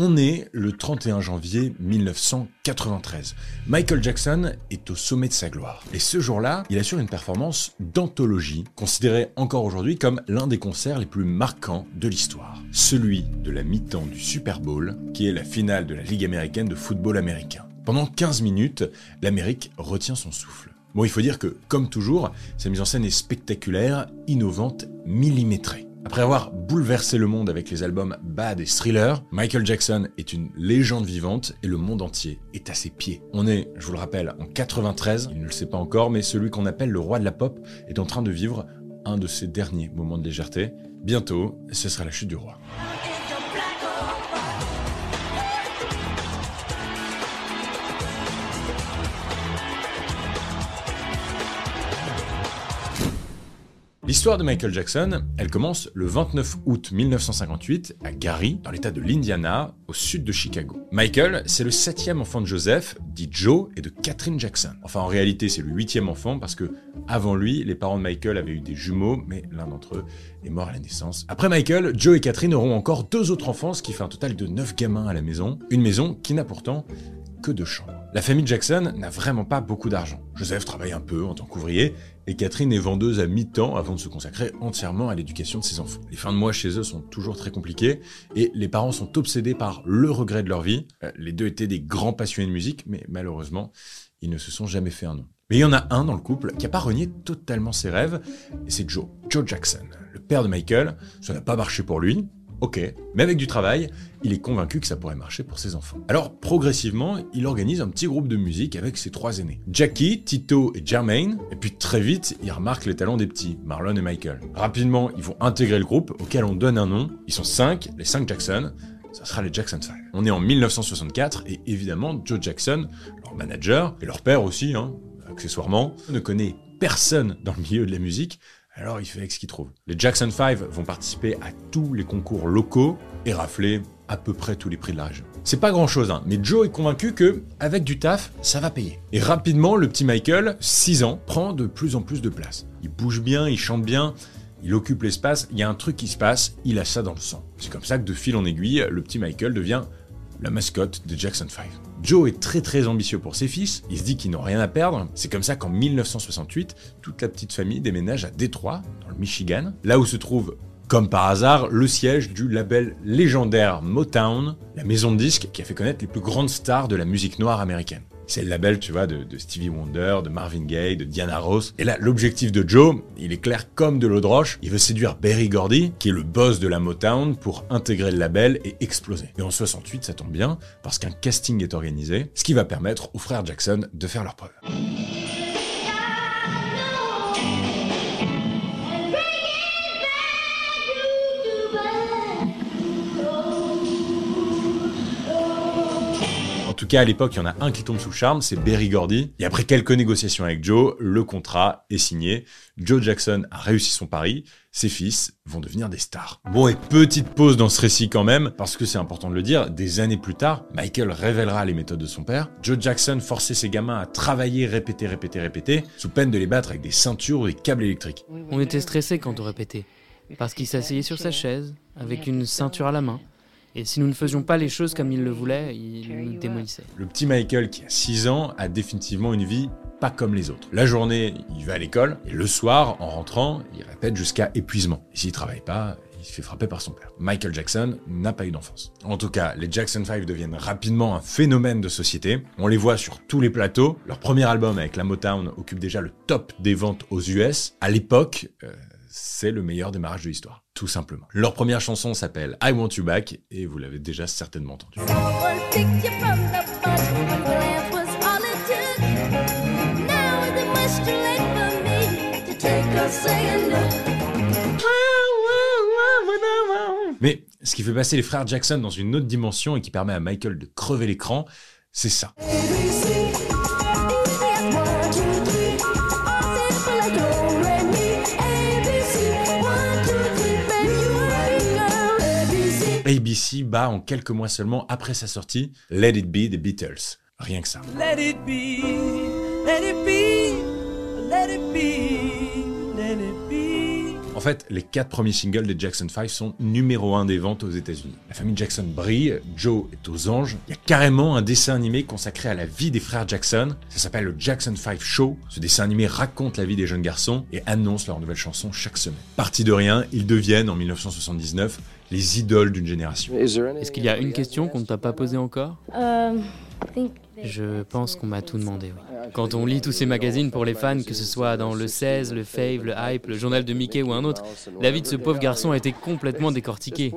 On est le 31 janvier 1993. Michael Jackson est au sommet de sa gloire. Et ce jour-là, il assure une performance d'anthologie, considérée encore aujourd'hui comme l'un des concerts les plus marquants de l'histoire. Celui de la mi-temps du Super Bowl, qui est la finale de la Ligue américaine de football américain. Pendant 15 minutes, l'Amérique retient son souffle. Bon, il faut dire que, comme toujours, sa mise en scène est spectaculaire, innovante, millimétrée. Après avoir bouleversé le monde avec les albums Bad et Thriller, Michael Jackson est une légende vivante et le monde entier est à ses pieds. On est, je vous le rappelle, en 93, il ne le sait pas encore, mais celui qu'on appelle le roi de la pop est en train de vivre un de ses derniers moments de légèreté. Bientôt, ce sera la chute du roi. L'histoire de Michael Jackson, elle commence le 29 août 1958 à Gary, dans l'état de l'Indiana, au sud de Chicago. Michael, c'est le septième enfant de Joseph, dit Joe, et de Catherine Jackson. Enfin, en réalité, c'est le huitième enfant parce que, avant lui, les parents de Michael avaient eu des jumeaux, mais l'un d'entre eux est mort à la naissance. Après Michael, Joe et Catherine auront encore deux autres enfants, ce qui fait un total de neuf gamins à la maison. Une maison qui n'a pourtant que deux chambres. La famille Jackson n'a vraiment pas beaucoup d'argent. Joseph travaille un peu en tant qu'ouvrier et Catherine est vendeuse à mi-temps avant de se consacrer entièrement à l'éducation de ses enfants. Les fins de mois chez eux sont toujours très compliquées et les parents sont obsédés par le regret de leur vie. Euh, les deux étaient des grands passionnés de musique, mais malheureusement, ils ne se sont jamais fait un nom. Mais il y en a un dans le couple qui n'a pas renié totalement ses rêves, et c'est Joe, Joe Jackson, le père de Michael. Ça n'a pas marché pour lui, Ok, mais avec du travail, il est convaincu que ça pourrait marcher pour ses enfants. Alors progressivement, il organise un petit groupe de musique avec ses trois aînés. Jackie, Tito et Jermaine, et puis très vite, il remarque les talents des petits, Marlon et Michael. Rapidement, ils vont intégrer le groupe auquel on donne un nom. Ils sont cinq, les cinq Jackson, ça sera les Jackson 5. On est en 1964 et évidemment Joe Jackson, leur manager, et leur père aussi, hein, accessoirement, ne connaît personne dans le milieu de la musique, alors il fait avec ce qu'il trouve. Les Jackson 5 vont participer à tous les concours locaux et rafler à peu près tous les prix de la région. C'est pas grand chose, hein, mais Joe est convaincu que, avec du taf, ça va payer. Et rapidement, le petit Michael, 6 ans, prend de plus en plus de place. Il bouge bien, il chante bien, il occupe l'espace, il y a un truc qui se passe, il a ça dans le sang. C'est comme ça que de fil en aiguille, le petit Michael devient la mascotte des Jackson 5. Joe est très très ambitieux pour ses fils, il se dit qu'ils n'ont rien à perdre. C'est comme ça qu'en 1968, toute la petite famille déménage à Détroit, dans le Michigan, là où se trouve, comme par hasard, le siège du label légendaire Motown, la maison de disques qui a fait connaître les plus grandes stars de la musique noire américaine. C'est le label, tu vois, de, Stevie Wonder, de Marvin Gaye, de Diana Ross. Et là, l'objectif de Joe, il est clair comme de l'eau de roche. Il veut séduire Berry Gordy, qui est le boss de la Motown, pour intégrer le label et exploser. Et en 68, ça tombe bien, parce qu'un casting est organisé, ce qui va permettre aux frères Jackson de faire leur preuve. Cas, à l'époque, il y en a un qui tombe sous charme, c'est Berry Gordy. Et après quelques négociations avec Joe, le contrat est signé. Joe Jackson a réussi son pari. Ses fils vont devenir des stars. Bon, et petite pause dans ce récit quand même, parce que c'est important de le dire, des années plus tard, Michael révélera les méthodes de son père. Joe Jackson forçait ses gamins à travailler, répéter, répéter, répéter, sous peine de les battre avec des ceintures ou des câbles électriques. On était stressés quand on répétait, parce qu'il s'asseyait sur sa chaise, avec une ceinture à la main, et si nous ne faisions pas les choses comme il le voulait, il nous démolissait. Le petit Michael, qui a 6 ans, a définitivement une vie pas comme les autres. La journée, il va à l'école, et le soir, en rentrant, il répète jusqu'à épuisement. Et s'il travaille pas, il se fait frapper par son père. Michael Jackson n'a pas eu d'enfance. En tout cas, les Jackson 5 deviennent rapidement un phénomène de société. On les voit sur tous les plateaux. Leur premier album avec la Motown occupe déjà le top des ventes aux US. À l'époque, euh, c'est le meilleur démarrage de l'histoire, tout simplement. Leur première chanson s'appelle I Want You Back et vous l'avez déjà certainement entendu. Mais ce qui fait passer les frères Jackson dans une autre dimension et qui permet à Michael de crever l'écran, c'est ça. ABC bat en quelques mois seulement après sa sortie Let It Be des Beatles. Rien que ça. Let it be, fait, fait, les quatre premiers singles des Jackson 5 sont numéro un des ventes aux États-Unis. La famille Jackson brille, Joe est aux anges. Il y a carrément un dessin animé consacré à la vie des frères Jackson. Ça s'appelle le Jackson 5 Show. Ce dessin animé raconte la vie des jeunes garçons et annonce leurs nouvelles chansons chaque semaine. Parti de rien, ils deviennent en 1979 les idoles d'une génération. Est-ce qu'il y a une question qu'on ne t'a pas posée encore? Um, Je pense qu'on m'a tout demandé, oui. Quand on lit tous ces magazines pour les fans, que ce soit dans le 16, le Fave, le Hype, le journal de Mickey ou un autre, la vie de ce pauvre garçon a été complètement décortiquée.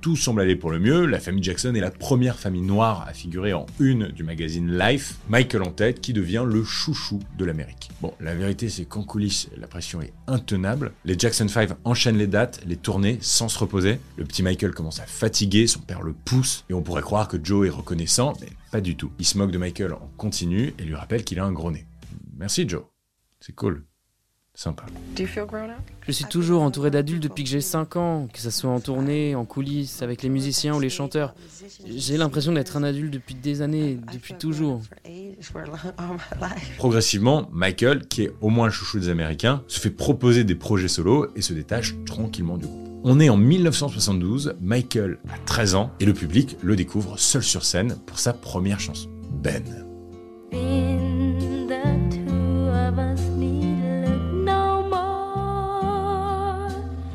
Tout semble aller pour le mieux, la famille Jackson est la première famille noire à figurer en une du magazine Life, Michael en tête qui devient le chouchou de l'Amérique. Bon, la vérité c'est qu'en coulisses, la pression est intenable, les Jackson 5 enchaînent les dates, les tournées sans se reposer, le petit Michael commence à fatiguer, son père le pousse, et on pourrait croire que Joe est reconnaissant, mais pas du tout. Il se moque de Michael en continu et lui rappelle qu'il a un gros nez. Merci Joe, c'est cool. Sympa. Je suis toujours entouré d'adultes depuis que j'ai 5 ans, que ce soit en tournée, en coulisses, avec les musiciens ou les chanteurs. J'ai l'impression d'être un adulte depuis des années, depuis toujours. Progressivement, Michael, qui est au moins le chouchou des Américains, se fait proposer des projets solos et se détache tranquillement du groupe. On est en 1972, Michael a 13 ans et le public le découvre seul sur scène pour sa première chanson, Ben.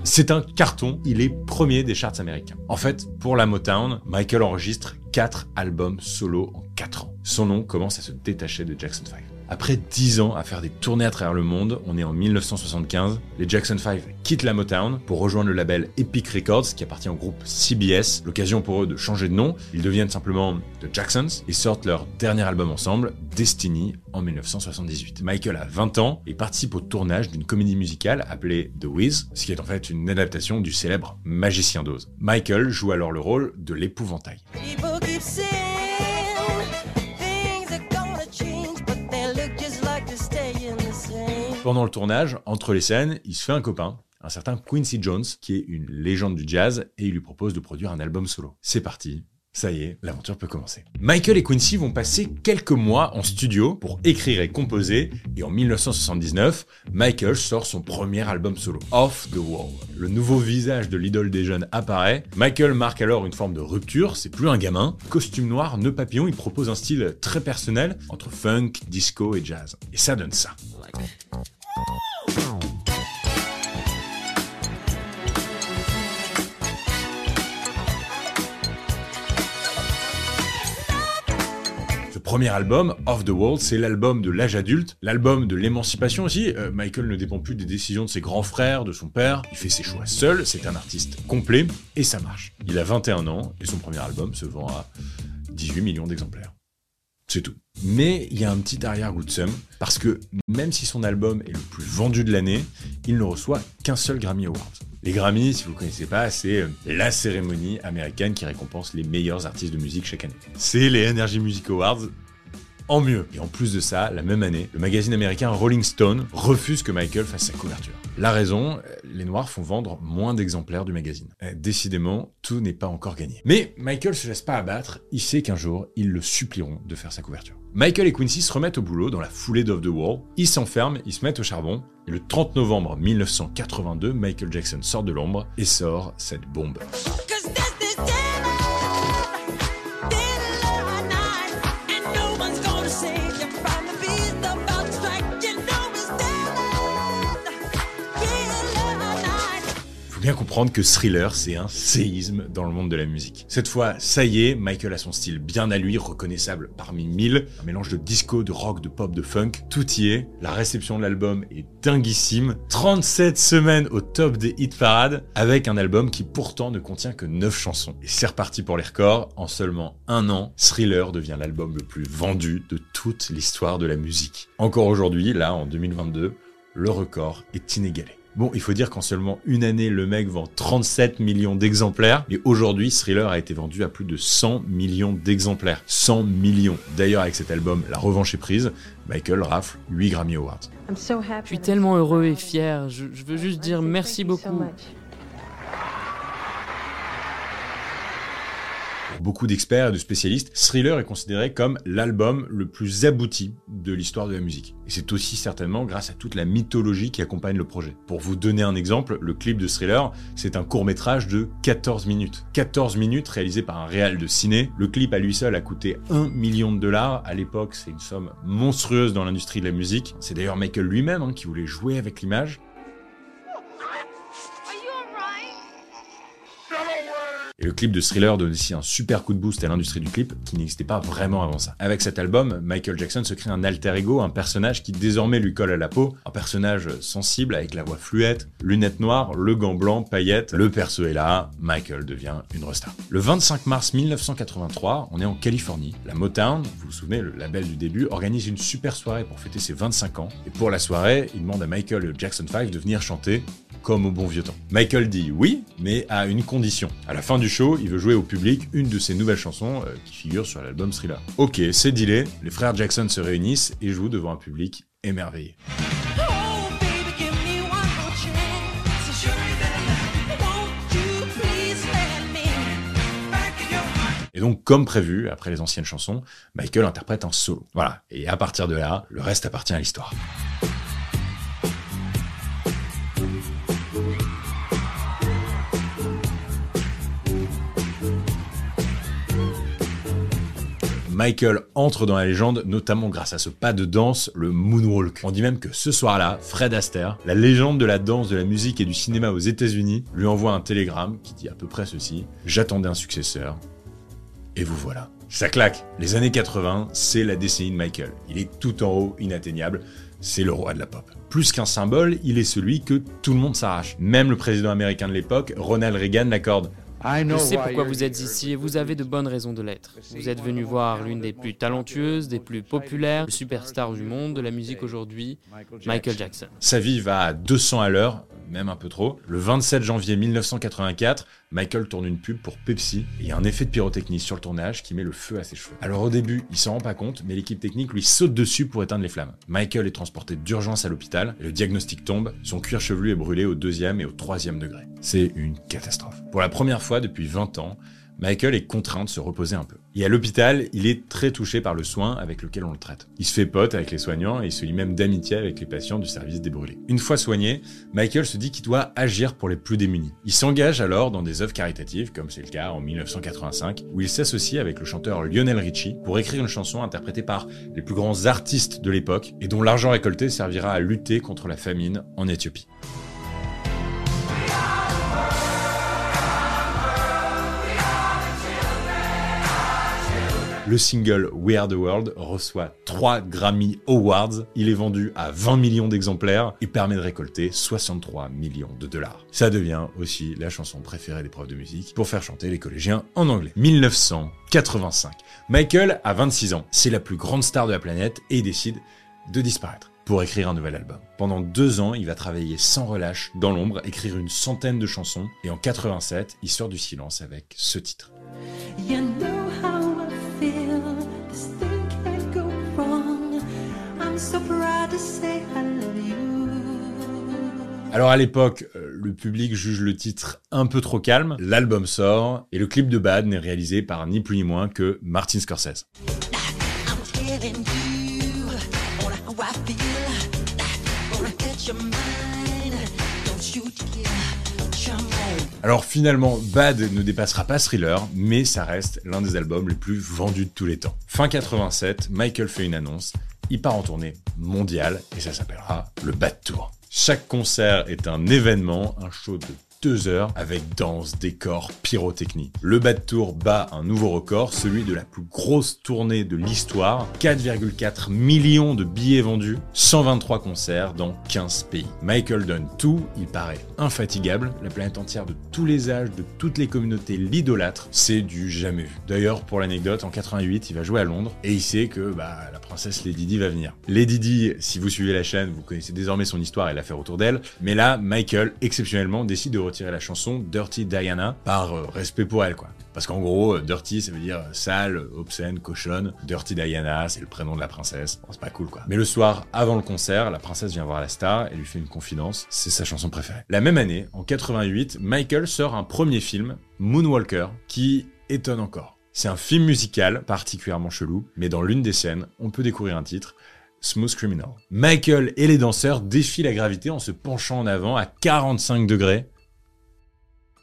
C'est un carton, il est premier des charts américains. En fait, pour la Motown, Michael enregistre 4 albums solo en 4 ans. Son nom commence à se détacher de Jackson 5. Après 10 ans à faire des tournées à travers le monde, on est en 1975, les Jackson 5 quittent la Motown pour rejoindre le label Epic Records qui appartient au groupe CBS. L'occasion pour eux de changer de nom, ils deviennent simplement The Jacksons et sortent leur dernier album ensemble, Destiny, en 1978. Michael a 20 ans et participe au tournage d'une comédie musicale appelée The Wiz, ce qui est en fait une adaptation du célèbre Magicien d'Oz. Michael joue alors le rôle de l'épouvantail. Pendant le tournage, entre les scènes, il se fait un copain, un certain Quincy Jones, qui est une légende du jazz, et il lui propose de produire un album solo. C'est parti. Ça y est, l'aventure peut commencer. Michael et Quincy vont passer quelques mois en studio pour écrire et composer, et en 1979, Michael sort son premier album solo, Off the Wall. Le nouveau visage de l'idole des jeunes apparaît. Michael marque alors une forme de rupture, c'est plus un gamin. Costume noir, nœud papillon, il propose un style très personnel entre funk, disco et jazz. Et ça donne ça. Premier album, Off the Wall, c'est l'album de l'âge adulte, l'album de l'émancipation aussi. Euh, Michael ne dépend plus des décisions de ses grands frères, de son père, il fait ses choix seul, c'est un artiste complet, et ça marche. Il a 21 ans, et son premier album se vend à 18 millions d'exemplaires. C'est tout. Mais il y a un petit arrière-goût de seum, parce que même si son album est le plus vendu de l'année, il ne reçoit qu'un seul Grammy Award. Les Grammys, si vous ne connaissez pas, c'est euh, la cérémonie américaine qui récompense les meilleurs artistes de musique chaque année. C'est les Energy Music Awards en mieux. Et en plus de ça, la même année, le magazine américain Rolling Stone refuse que Michael fasse sa couverture. La raison, euh, les Noirs font vendre moins d'exemplaires du magazine. Euh, Décidément, tout n'est pas encore gagné. Mais Michael se laisse pas abattre, il sait qu'un jour, ils le supplieront de faire sa couverture. Michael et Quincy se remettent au boulot dans la foulée d'Off the Wall, ils s'enferment, ils se mettent au charbon, et le 30 novembre 1982, Michael Jackson sort de l'ombre et sort cette bombe. Bien comprendre que Thriller, c'est un séisme dans le monde de la musique. Cette fois, ça y est, Michael a son style bien à lui, reconnaissable parmi mille. Un mélange de disco, de rock, de pop, de funk. Tout y est. La réception de l'album est dinguissime. 37 semaines au top des hit parades, avec un album qui pourtant ne contient que 9 chansons. Et c'est reparti pour les records. En seulement un an, Thriller devient l'album le plus vendu de toute l'histoire de la musique. Encore aujourd'hui, là, en 2022, le record est inégalé. Bon, il faut dire qu'en seulement une année, le mec vend 37 millions d'exemplaires, et aujourd'hui, Thriller a été vendu à plus de 100 millions d'exemplaires. 100 millions. D'ailleurs, avec cet album, la revanche est prise, Michael rafle 8 Grammy Awards. I'm so happy. Je suis tellement heureux et fier. Je, je veux juste dire merci beaucoup. Pour beaucoup d'experts et de spécialistes, Thriller est considéré comme l'album le plus abouti de l'histoire de la musique. Et c'est aussi certainement grâce à toute la mythologie qui accompagne le projet. Pour vous donner un exemple, le clip de Thriller, c'est un court métrage de 14 minutes. 14 minutes réalisé par un réal de ciné. Le clip à lui seul a coûté 1 million de dollars. À l'époque, c'est une somme monstrueuse dans l'industrie de la musique. C'est d'ailleurs Michael lui-même hein, qui voulait jouer avec l'image. Et le clip de Thriller donne aussi un super coup de boost à l'industrie du clip qui n'existait pas vraiment avant ça. Avec cet album, Michael Jackson se crée un alter ego, un personnage qui désormais lui colle à la peau, un personnage sensible avec la voix fluette, lunettes noires, le gant blanc, paillettes. Le perso est là, Michael devient une resta. Le 25 mars 1983, on est en Californie. La Motown, vous vous souvenez, le label du début, organise une super soirée pour fêter ses 25 ans. Et pour la soirée, il demande à Michael Jackson 5 de venir chanter comme au bon vieux temps. Michael dit oui, mais à une condition. À la fin du show, il veut jouer au public une de ses nouvelles chansons euh, qui figure sur l'album Thriller. Ok, c'est dealé, les frères Jackson se réunissent et jouent devant un public émerveillé. Oh? Et donc, comme prévu, après les anciennes chansons, Michael interprète un solo. Voilà. Et à partir de là, le reste appartient à l'histoire. Michael entre dans la légende, notamment grâce à ce pas de danse, le moonwalk. On dit même que ce soir-là, Fred Astaire, la légende de la danse, de la musique et du cinéma aux États-Unis, lui envoie un télégramme qui dit à peu près ceci J'attendais un successeur, et vous voilà. Ça claque. Les années 80, c'est la décennie de Michael. Il est tout en haut, inatteignable. C'est le roi de la pop. Plus qu'un symbole, il est celui que tout le monde s'arrache. Même le président américain de l'époque, Ronald Reagan, l'accorde. Je sais pourquoi vous êtes ici et vous avez de bonnes raisons de l'être. Vous êtes venu voir l'une des plus talentueuses, des plus populaires, superstars du monde de la musique aujourd'hui, Michael Jackson. Sa vie va à 200 à l'heure, même un peu trop. Le 27 janvier 1984, Michael tourne une pub pour Pepsi et il y a un effet de pyrotechnie sur le tournage qui met le feu à ses cheveux. Alors au début, il s'en rend pas compte, mais l'équipe technique lui saute dessus pour éteindre les flammes. Michael est transporté d'urgence à l'hôpital le diagnostic tombe, son cuir chevelu est brûlé au deuxième et au troisième degré. C'est une catastrophe. Pour la première fois depuis 20 ans, Michael est contraint de se reposer un peu. Et à l'hôpital, il est très touché par le soin avec lequel on le traite. Il se fait pote avec les soignants et il se lie même d'amitié avec les patients du service des. Une fois soigné, Michael se dit qu'il doit agir pour les plus démunis. Il s'engage alors dans des œuvres caritatives, comme c'est le cas en 1985, où il s'associe avec le chanteur Lionel Richie pour écrire une chanson interprétée par les plus grands artistes de l'époque et dont l'argent récolté servira à lutter contre la famine en Éthiopie. Le single We Are the World reçoit 3 Grammy Awards. Il est vendu à 20 millions d'exemplaires et permet de récolter 63 millions de dollars. Ça devient aussi la chanson préférée des profs de musique pour faire chanter les collégiens en anglais. 1985. Michael a 26 ans. C'est la plus grande star de la planète et il décide de disparaître pour écrire un nouvel album. Pendant deux ans, il va travailler sans relâche, dans l'ombre, écrire une centaine de chansons, et en 87, il sort du silence avec ce titre. You know how Alors à l'époque, euh, le public juge le titre un peu trop calme, l'album sort, et le clip de Bad n'est réalisé par ni plus ni moins que Martin Scorsese. Alors finalement, Bad ne dépassera pas Thriller, mais ça reste l'un des albums les plus vendus de tous les temps. Fin 87, Michael fait une annonce, il part en tournée mondiale, et ça s'appellera le Bad Tour. Chaque concert est un événement, un show de deux heures avec danse, décor, pyrotechnie. Le Bad Tour bat un nouveau record, celui de la plus grosse tournée de l'histoire. 4,4 millions de billets vendus, 123 concerts dans 15 pays. Michael donne tout, il paraît infatigable, la planète entière de tous les âges, de toutes les communautés l'idolâtre, c'est du jamais vu. D'ailleurs, pour l'anecdote, en 88, il va jouer à Londres et il sait que bah, la princesse Lady Di va venir. Lady Di, si vous suivez la chaîne, vous connaissez désormais son histoire et l'affaire autour d'elle, mais là, Michael, exceptionnellement, décide de retirer la chanson Dirty Diana par euh, respect pour elle, quoi. Parce qu'en gros, euh, dirty, ça veut dire euh, sale, obscène, cochonne. Dirty Diana, c'est le prénom de la princesse. C'est pas cool, quoi. Mais le soir, avant le concert, la princesse vient voir la star et lui fait une confidence. C'est sa chanson préférée. La même année, en 88, Michael sort un premier film, Moonwalker, qui étonne encore. C'est un film musical particulièrement chelou, mais dans l'une des scènes, on peut découvrir un titre, Smooth Criminal. Michael et les danseurs défient la gravité en se penchant en avant à 45 degrés.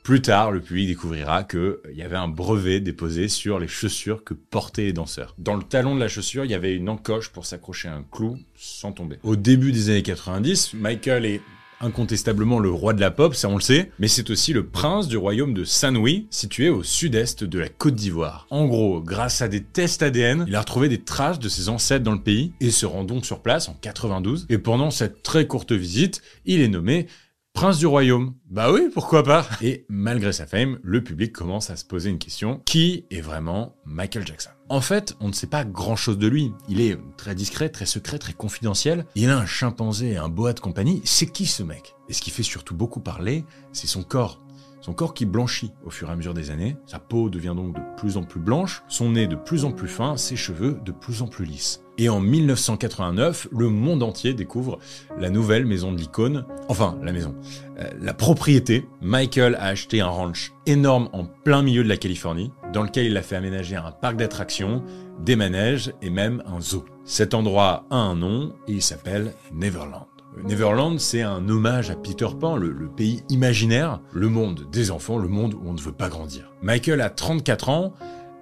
Plus tard, le public découvrira qu'il y avait un brevet déposé sur les chaussures que portaient les danseurs. Dans le talon de la chaussure, il y avait une encoche pour s'accrocher à un clou sans tomber. Au début des années 90, Michael est incontestablement le roi de la pop, ça on le sait, mais c'est aussi le prince du royaume de Saint-Louis, situé au sud-est de la Côte d'Ivoire. En gros, grâce à des tests ADN, il a retrouvé des traces de ses ancêtres dans le pays et se rend donc sur place en 92. Et pendant cette très courte visite, il est nommé Prince du royaume. Bah oui, pourquoi pas Et malgré sa fame, le public commence à se poser une question. Qui est vraiment Michael Jackson? En fait, on ne sait pas grand-chose de lui. Il est très discret, très secret, très confidentiel. Il a un chimpanzé et un boa de compagnie. C'est qui ce mec? Et ce qui fait surtout beaucoup parler, c'est son corps. Son corps qui blanchit au fur et à mesure des années, sa peau devient donc de plus en plus blanche, son nez de plus en plus fin, ses cheveux de plus en plus lisses. Et en 1989, le monde entier découvre la nouvelle maison de l'icône, enfin la maison, euh, la propriété. Michael a acheté un ranch énorme en plein milieu de la Californie, dans lequel il a fait aménager un parc d'attractions, des manèges et même un zoo. Cet endroit a un nom et il s'appelle Neverland. Neverland, c'est un hommage à Peter Pan, le, pays imaginaire, le monde des enfants, le monde où on ne veut pas grandir. Michael a 34 ans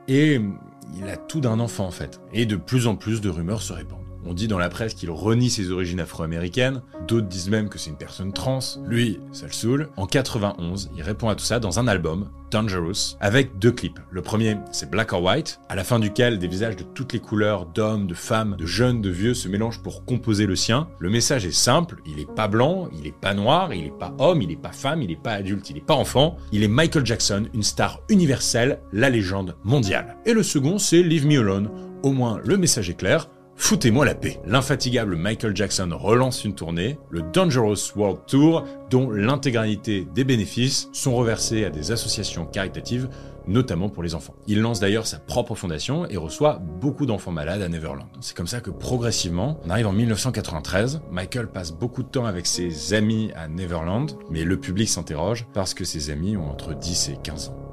et il a tout d'un enfant en fait. Et de plus en plus de rumeurs se répandent. On dit dans la presse qu'il renie ses origines afro-américaines, d'autres disent même que c'est une personne trans. Lui, ça le saoule. En 91, il répond à tout ça dans un album, Dangerous, avec deux clips. Le premier, c'est Black or White, à la fin duquel des visages de toutes les couleurs, d'hommes, de femmes, de jeunes, de vieux, se mélangent pour composer le sien. Le message est simple, il est pas blanc, il est pas noir, il est pas homme, il est pas femme, il est pas adulte, il est pas enfant. Il est Michael Jackson, une star universelle, la légende mondiale. Et le second, c'est Leave Me Alone. Au moins, le message est clair. Foutez-moi la paix. L'infatigable Michael Jackson relance une tournée, le Dangerous World Tour, dont l'intégralité des bénéfices sont reversés à des associations caritatives, notamment pour les enfants. Il lance d'ailleurs sa propre fondation et reçoit beaucoup d'enfants malades à Neverland. C'est comme ça que progressivement, on arrive en 1993, Michael passe beaucoup de temps avec ses amis à Neverland, mais le public s'interroge parce que ses amis ont entre 10 et 15 ans.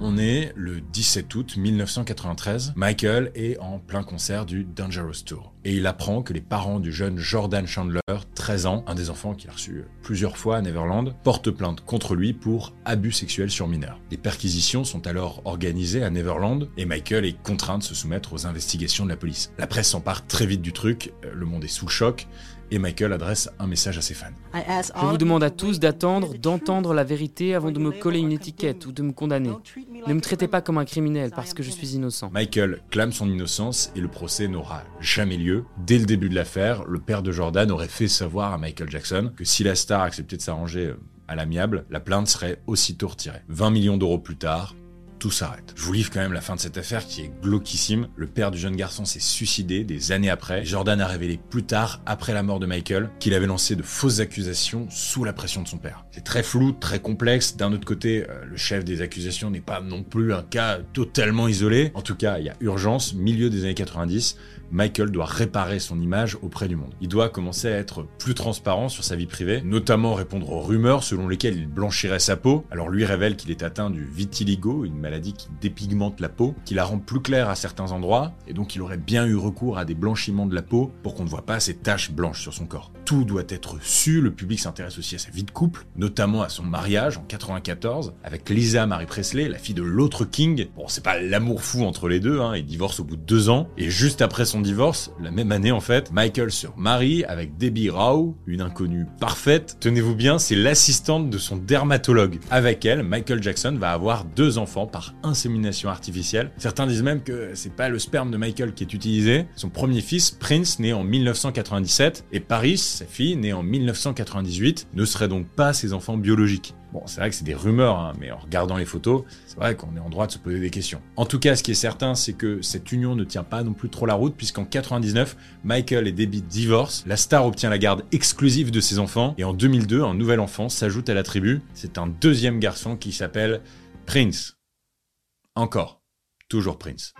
On est le 17 août 1993. Michael est en plein concert du Dangerous Tour. Et il apprend que les parents du jeune Jordan Chandler, 13 ans, un des enfants qu'il a reçu plusieurs fois à Neverland, portent plainte contre lui pour abus sexuels sur mineurs. Les perquisitions sont alors organisées à Neverland et Michael est contraint de se soumettre aux investigations de la police. La presse s'empare très vite du truc, le monde est sous choc, et Michael adresse un message à ses fans. Je vous demande à tous d'attendre, d'entendre la vérité avant de me coller une étiquette ou de me condamner. Ne me traitez pas comme un criminel parce que je suis innocent. Michael clame son innocence et le procès n'aura jamais lieu. Dès le début de l'affaire, le père de Jordan aurait fait savoir à Michael Jackson que si la star acceptait de s'arranger à l'amiable, la plainte serait aussitôt retirée. 20 millions d'euros plus tard, tout s'arrête. Je vous livre quand même la fin de cette affaire qui est glauquissime. Le père du jeune garçon s'est suicidé des années après. Jordan a révélé plus tard, après la mort de Michael, qu'il avait lancé de fausses accusations sous la pression de son père. C'est très flou, très complexe. D'un autre côté, euh, le chef des accusations n'est pas non plus un cas totalement isolé. En tout cas, il y a urgence, milieu des années 90. Michael doit réparer son image auprès du monde. Il doit commencer à être plus transparent sur sa vie privée, notamment répondre aux rumeurs selon lesquelles il blanchirait sa peau. Alors lui révèle qu'il est atteint du vitiligo, une maladie qui dépigmente la peau, qui la rend plus claire à certains endroits, et donc il aurait bien eu recours à des blanchiments de la peau pour qu'on ne voit pas ces taches blanches sur son corps. Tout doit être su, le public s'intéresse aussi à sa vie de couple, notamment à son mariage en 94 avec Lisa Marie Presley, la fille de l'autre King. Bon, c'est pas l'amour fou entre les deux, hein, ils divorcent au bout de deux ans, et juste après son divorce, la même année en fait, Michael se marie avec Debbie Rao, une inconnue parfaite. Tenez-vous bien, c'est l'assistante de son dermatologue. Avec elle, Michael Jackson va avoir deux enfants par insémination artificielle. Certains disent même que c'est pas le sperme de Michael qui est utilisé. Son premier fils, Prince, né en 1997, et Paris, sa fille, née en 1998, ne seraient donc pas ses enfants biologiques. Bon, c'est vrai que c'est des rumeurs, hein, mais en regardant les photos, c'est vrai qu'on est en droit de se poser des questions. En tout cas, ce qui est certain, c'est que cette union ne tient pas non plus trop la route, puisqu'en 99, Michael et Debbie divorcent, la star obtient la garde exclusive de ses enfants, et en 2002, un nouvel enfant s'ajoute à la tribu. C'est un deuxième garçon qui s'appelle Prince. Encore. Toujours Prince.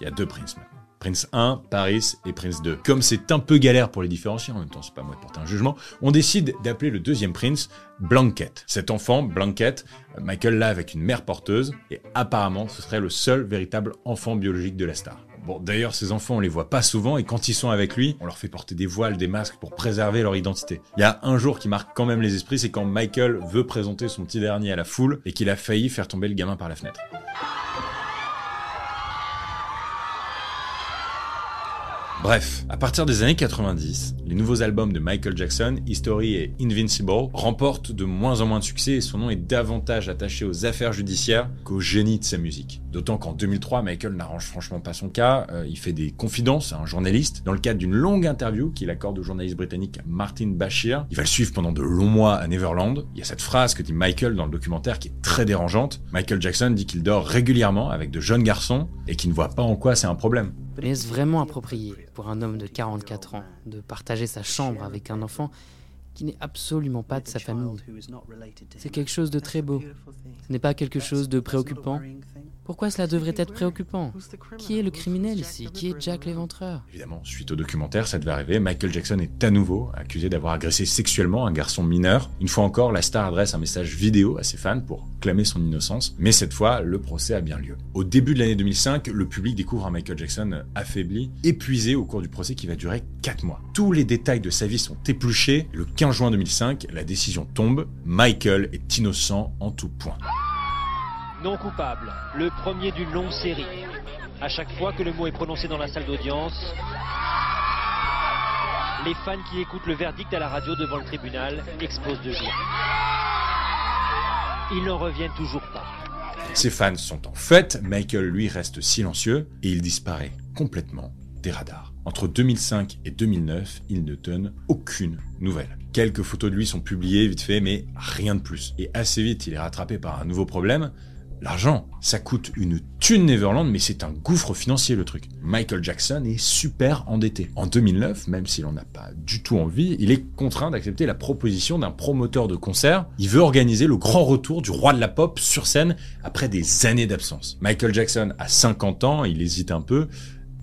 Il y a deux Prince. Prince 1, Paris et Prince 2. Comme c'est un peu galère pour les différencier, en même temps c'est pas moi de porter un jugement, on décide d'appeler le deuxième Prince Blanket. Cet enfant, Blanket, Michael l'a avec une mère porteuse et apparemment ce serait le seul véritable enfant biologique de la star. Bon, d'ailleurs, ces enfants, on les voit pas souvent et quand ils sont avec lui, on leur fait porter des voiles, des masques pour préserver leur identité. Il y a un jour qui marque quand même les esprits, c'est quand Michael veut présenter son petit dernier à la foule et qu'il a failli faire tomber le gamin par la fenêtre. Bref, à partir des années 90, les nouveaux albums de Michael Jackson, History et Invincible, remportent de moins en moins de succès et son nom est davantage attaché aux affaires judiciaires qu'au génie de sa musique. D'autant qu'en 2003, Michael n'arrange franchement pas son cas, euh, il fait des confidences à un journaliste dans le cadre d'une longue interview qu'il accorde au journaliste britannique Martin Bashir. Il va le suivre pendant de longs mois à Neverland. Il y a cette phrase que dit Michael dans le documentaire qui est très dérangeante. Michael Jackson dit qu'il dort régulièrement avec de jeunes garçons et qu'il ne voit pas en quoi c'est un problème. Mais est-ce vraiment approprié pour un homme de 44 ans de partager sa chambre avec un enfant qui n'est absolument pas de sa famille C'est quelque chose de très beau. Ce n'est pas quelque chose de préoccupant. Pourquoi cela devrait être préoccupant? Qui est le criminel ici? Qui est Jack l'éventreur? Évidemment, suite au documentaire, ça devait arriver, Michael Jackson est à nouveau accusé d'avoir agressé sexuellement un garçon mineur. Une fois encore, la star adresse un message vidéo à ses fans pour clamer son innocence, mais cette fois, le procès a bien lieu. Au début de l'année 2005, le public découvre un Michael Jackson affaibli, épuisé au cours du procès qui va durer 4 mois. Tous les détails de sa vie sont épluchés. Le 15 juin 2005, la décision tombe. Michael est innocent en tout point. Non coupable, le premier d'une longue série. À chaque fois que le mot est prononcé dans la salle d'audience, les fans qui écoutent le verdict à la radio devant le tribunal explosent de joie. Ils n'en reviennent toujours pas. Ses fans sont en fête, Michael lui reste silencieux et il disparaît complètement des radars. Entre 2005 et 2009, il ne donne aucune nouvelle. Quelques photos de lui sont publiées vite fait, mais rien de plus. Et assez vite, il est rattrapé par un nouveau problème. L'argent, ça coûte une thune Neverland, mais c'est un gouffre financier le truc. Michael Jackson est super endetté. En 2009, même s'il en a pas du tout envie, il est contraint d'accepter la proposition d'un promoteur de concert. Il veut organiser le grand retour du roi de la pop sur scène après des années d'absence. Michael Jackson a 50 ans, il hésite un peu,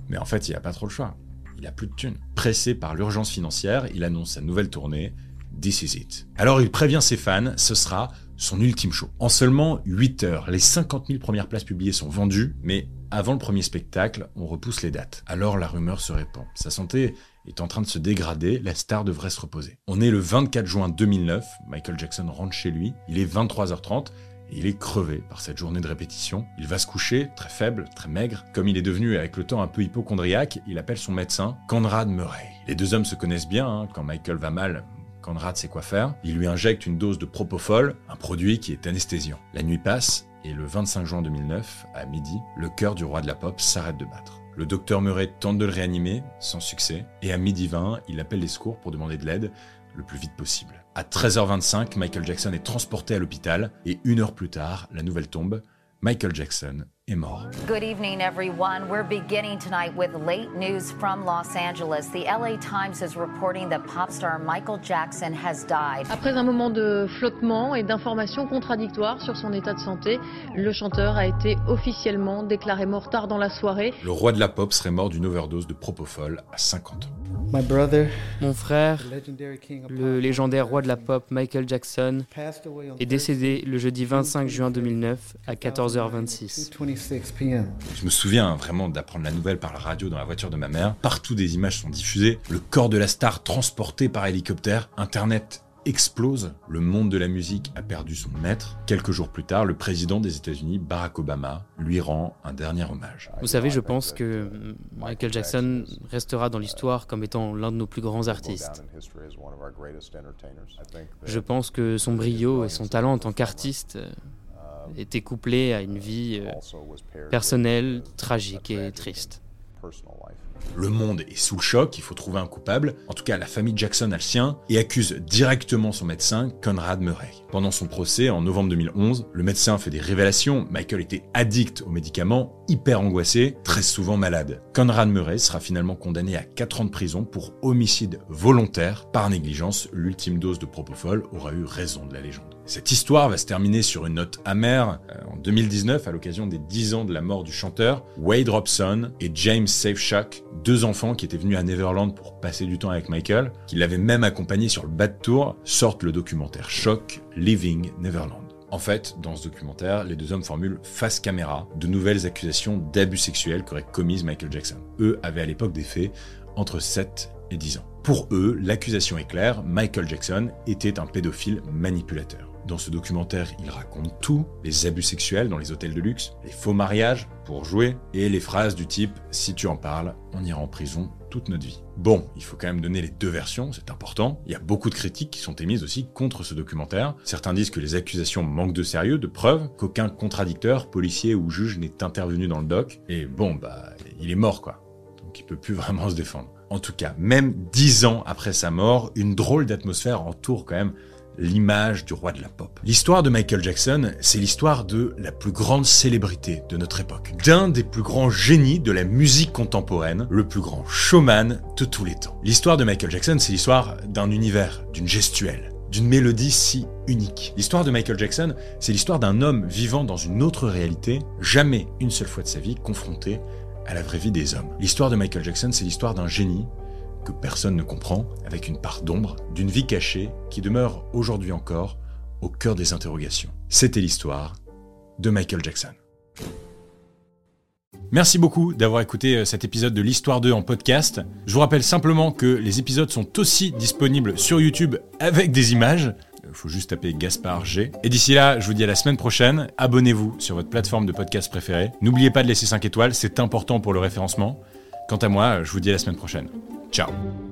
mais en fait, il a pas trop le choix. Il a plus de thunes. Pressé par l'urgence financière, il annonce sa nouvelle tournée, This Is It. Alors il prévient ses fans, ce sera son ultime show. En seulement 8 heures, les 50 000 premières places publiées sont vendues, mais avant le premier spectacle, on repousse les dates. Alors la rumeur se répand. Sa santé est en train de se dégrader, la star devrait se reposer. On est le 24 juin 2009, Michael Jackson rentre chez lui, il est 23h30, il est crevé par cette journée de répétition. Il va se coucher, très faible, très maigre. Comme il est devenu avec le temps un peu hypochondriaque, il appelle son médecin, Conrad Murray. Les deux hommes se connaissent bien, hein. quand Michael va mal, Conrad sait quoi faire. Il lui injecte une dose de propofol, un produit qui est anesthésiant. La nuit passe, et le 25 juin 2009, à midi, le cœur du roi de la pop s'arrête de battre. Le docteur Murray tente de le réanimer, sans succès, et à midi 20, il appelle les secours pour demander de l'aide le plus vite possible. À 13h25, Michael Jackson est transporté à l'hôpital, et une heure plus tard, la nouvelle tombe, Michael Jackson est mort. Good evening, everyone. We're beginning tonight with late news from Los Angeles. The LA Times is reporting that pop star Michael Jackson has died. Après un moment de flottement et d'informations contradictoires sur son état de santé, le chanteur a été officiellement déclaré mort tard dans la soirée. Le roi de la pop serait mort d'une overdose de propofol à 50 ans. My brother, Mon frère, le légendaire roi de la pop Michael Jackson, passed away on est décédé le jeudi 25 juin 2009 à 14h26. 2:26 p.m. Je me souviens vraiment d'apprendre la nouvelle par la radio dans la voiture de ma mère. Partout des images sont diffusées. Le corps de la star transporté par hélicoptère. Internet explose. Le monde de la musique a perdu son maître. Quelques jours plus tard, le président des États-Unis, Barack Obama, lui rend un dernier hommage. Vous savez, je pense que Michael Jackson restera dans l'histoire comme étant l'un de nos plus grands artistes. Je pense que son brio et son talent en tant qu'artiste euh, étaient couplés à une vie euh, personnelle, tragique et triste. Le monde est sous le choc, il faut trouver un coupable. En tout cas, la famille Jackson a le sien et accuse directement son médecin, Conrad Murray. Pendant son procès, en novembre 2011, le médecin fait des révélations. Michael était addict aux médicaments, hyper angoissé, très souvent malade. Conrad Murray sera finalement condamné à 4 ans de prison pour homicide volontaire. Par négligence, l'ultime dose de propofol aura eu raison de la légende. Cette histoire va se terminer sur une note amère. Euh, En 2019, à l'occasion des 10 ans de la mort du chanteur, Wade Robson et James Safeshack, deux enfants qui étaient venus à Neverland pour passer du temps avec Michael, qui l'avaient même accompagné sur le bas de tour, sortent le documentaire choc Living Neverland. En fait, dans ce documentaire, les deux hommes formulent face caméra de nouvelles accusations d'abus sexuels qu'aurait commises Michael Jackson. Eux avaient à l'époque des faits entre 7 et 10 ans. Pour eux, l'accusation est claire, Michael Jackson était un pédophile manipulateur. Dans ce documentaire, il raconte tout, les abus sexuels dans les hôtels de luxe, les faux mariages pour jouer, et les phrases du type « si tu en parles, on ira en prison toute notre vie ». Bon, il faut quand même donner les deux versions, c'est important. Il y a beaucoup de critiques qui sont émises aussi contre ce documentaire. Certains disent que les accusations manquent de sérieux, de preuves, qu'aucun contradicteur, policier ou juge n'est intervenu dans le doc. Et bon, bah, il est mort quoi. Donc il peut plus vraiment se défendre. En tout cas, même dix ans après sa mort, une drôle d'atmosphère entoure quand même l'image du roi de la pop. L'histoire de Michael Jackson, c'est l'histoire de la plus grande célébrité de notre époque, d'un des plus grands génies de la musique contemporaine, le plus grand showman de tous les temps. L'histoire de Michael Jackson, c'est l'histoire d'un univers, d'une gestuelle, d'une mélodie si unique. L'histoire de Michael Jackson, c'est l'histoire d'un homme vivant dans une autre réalité, jamais une seule fois de sa vie confronté à la vraie vie des hommes. L'histoire de Michael Jackson, c'est l'histoire d'un génie que personne ne comprend, avec une part d'ombre, d'une vie cachée qui demeure aujourd'hui encore au cœur des interrogations. C'était l'histoire de Michael Jackson. Merci beaucoup d'avoir écouté euh, cet épisode de l'Histoire 2 en podcast. Je vous rappelle simplement que les épisodes sont aussi disponibles sur YouTube avec des images. Il faut juste taper Gaspard G. Et d'ici là, je vous dis à la semaine prochaine. Abonnez-vous sur votre plateforme de podcast préférée. N'oubliez pas de laisser 5 étoiles, c'est important pour le référencement. Quant à moi, je vous dis à la semaine prochaine. Tchau.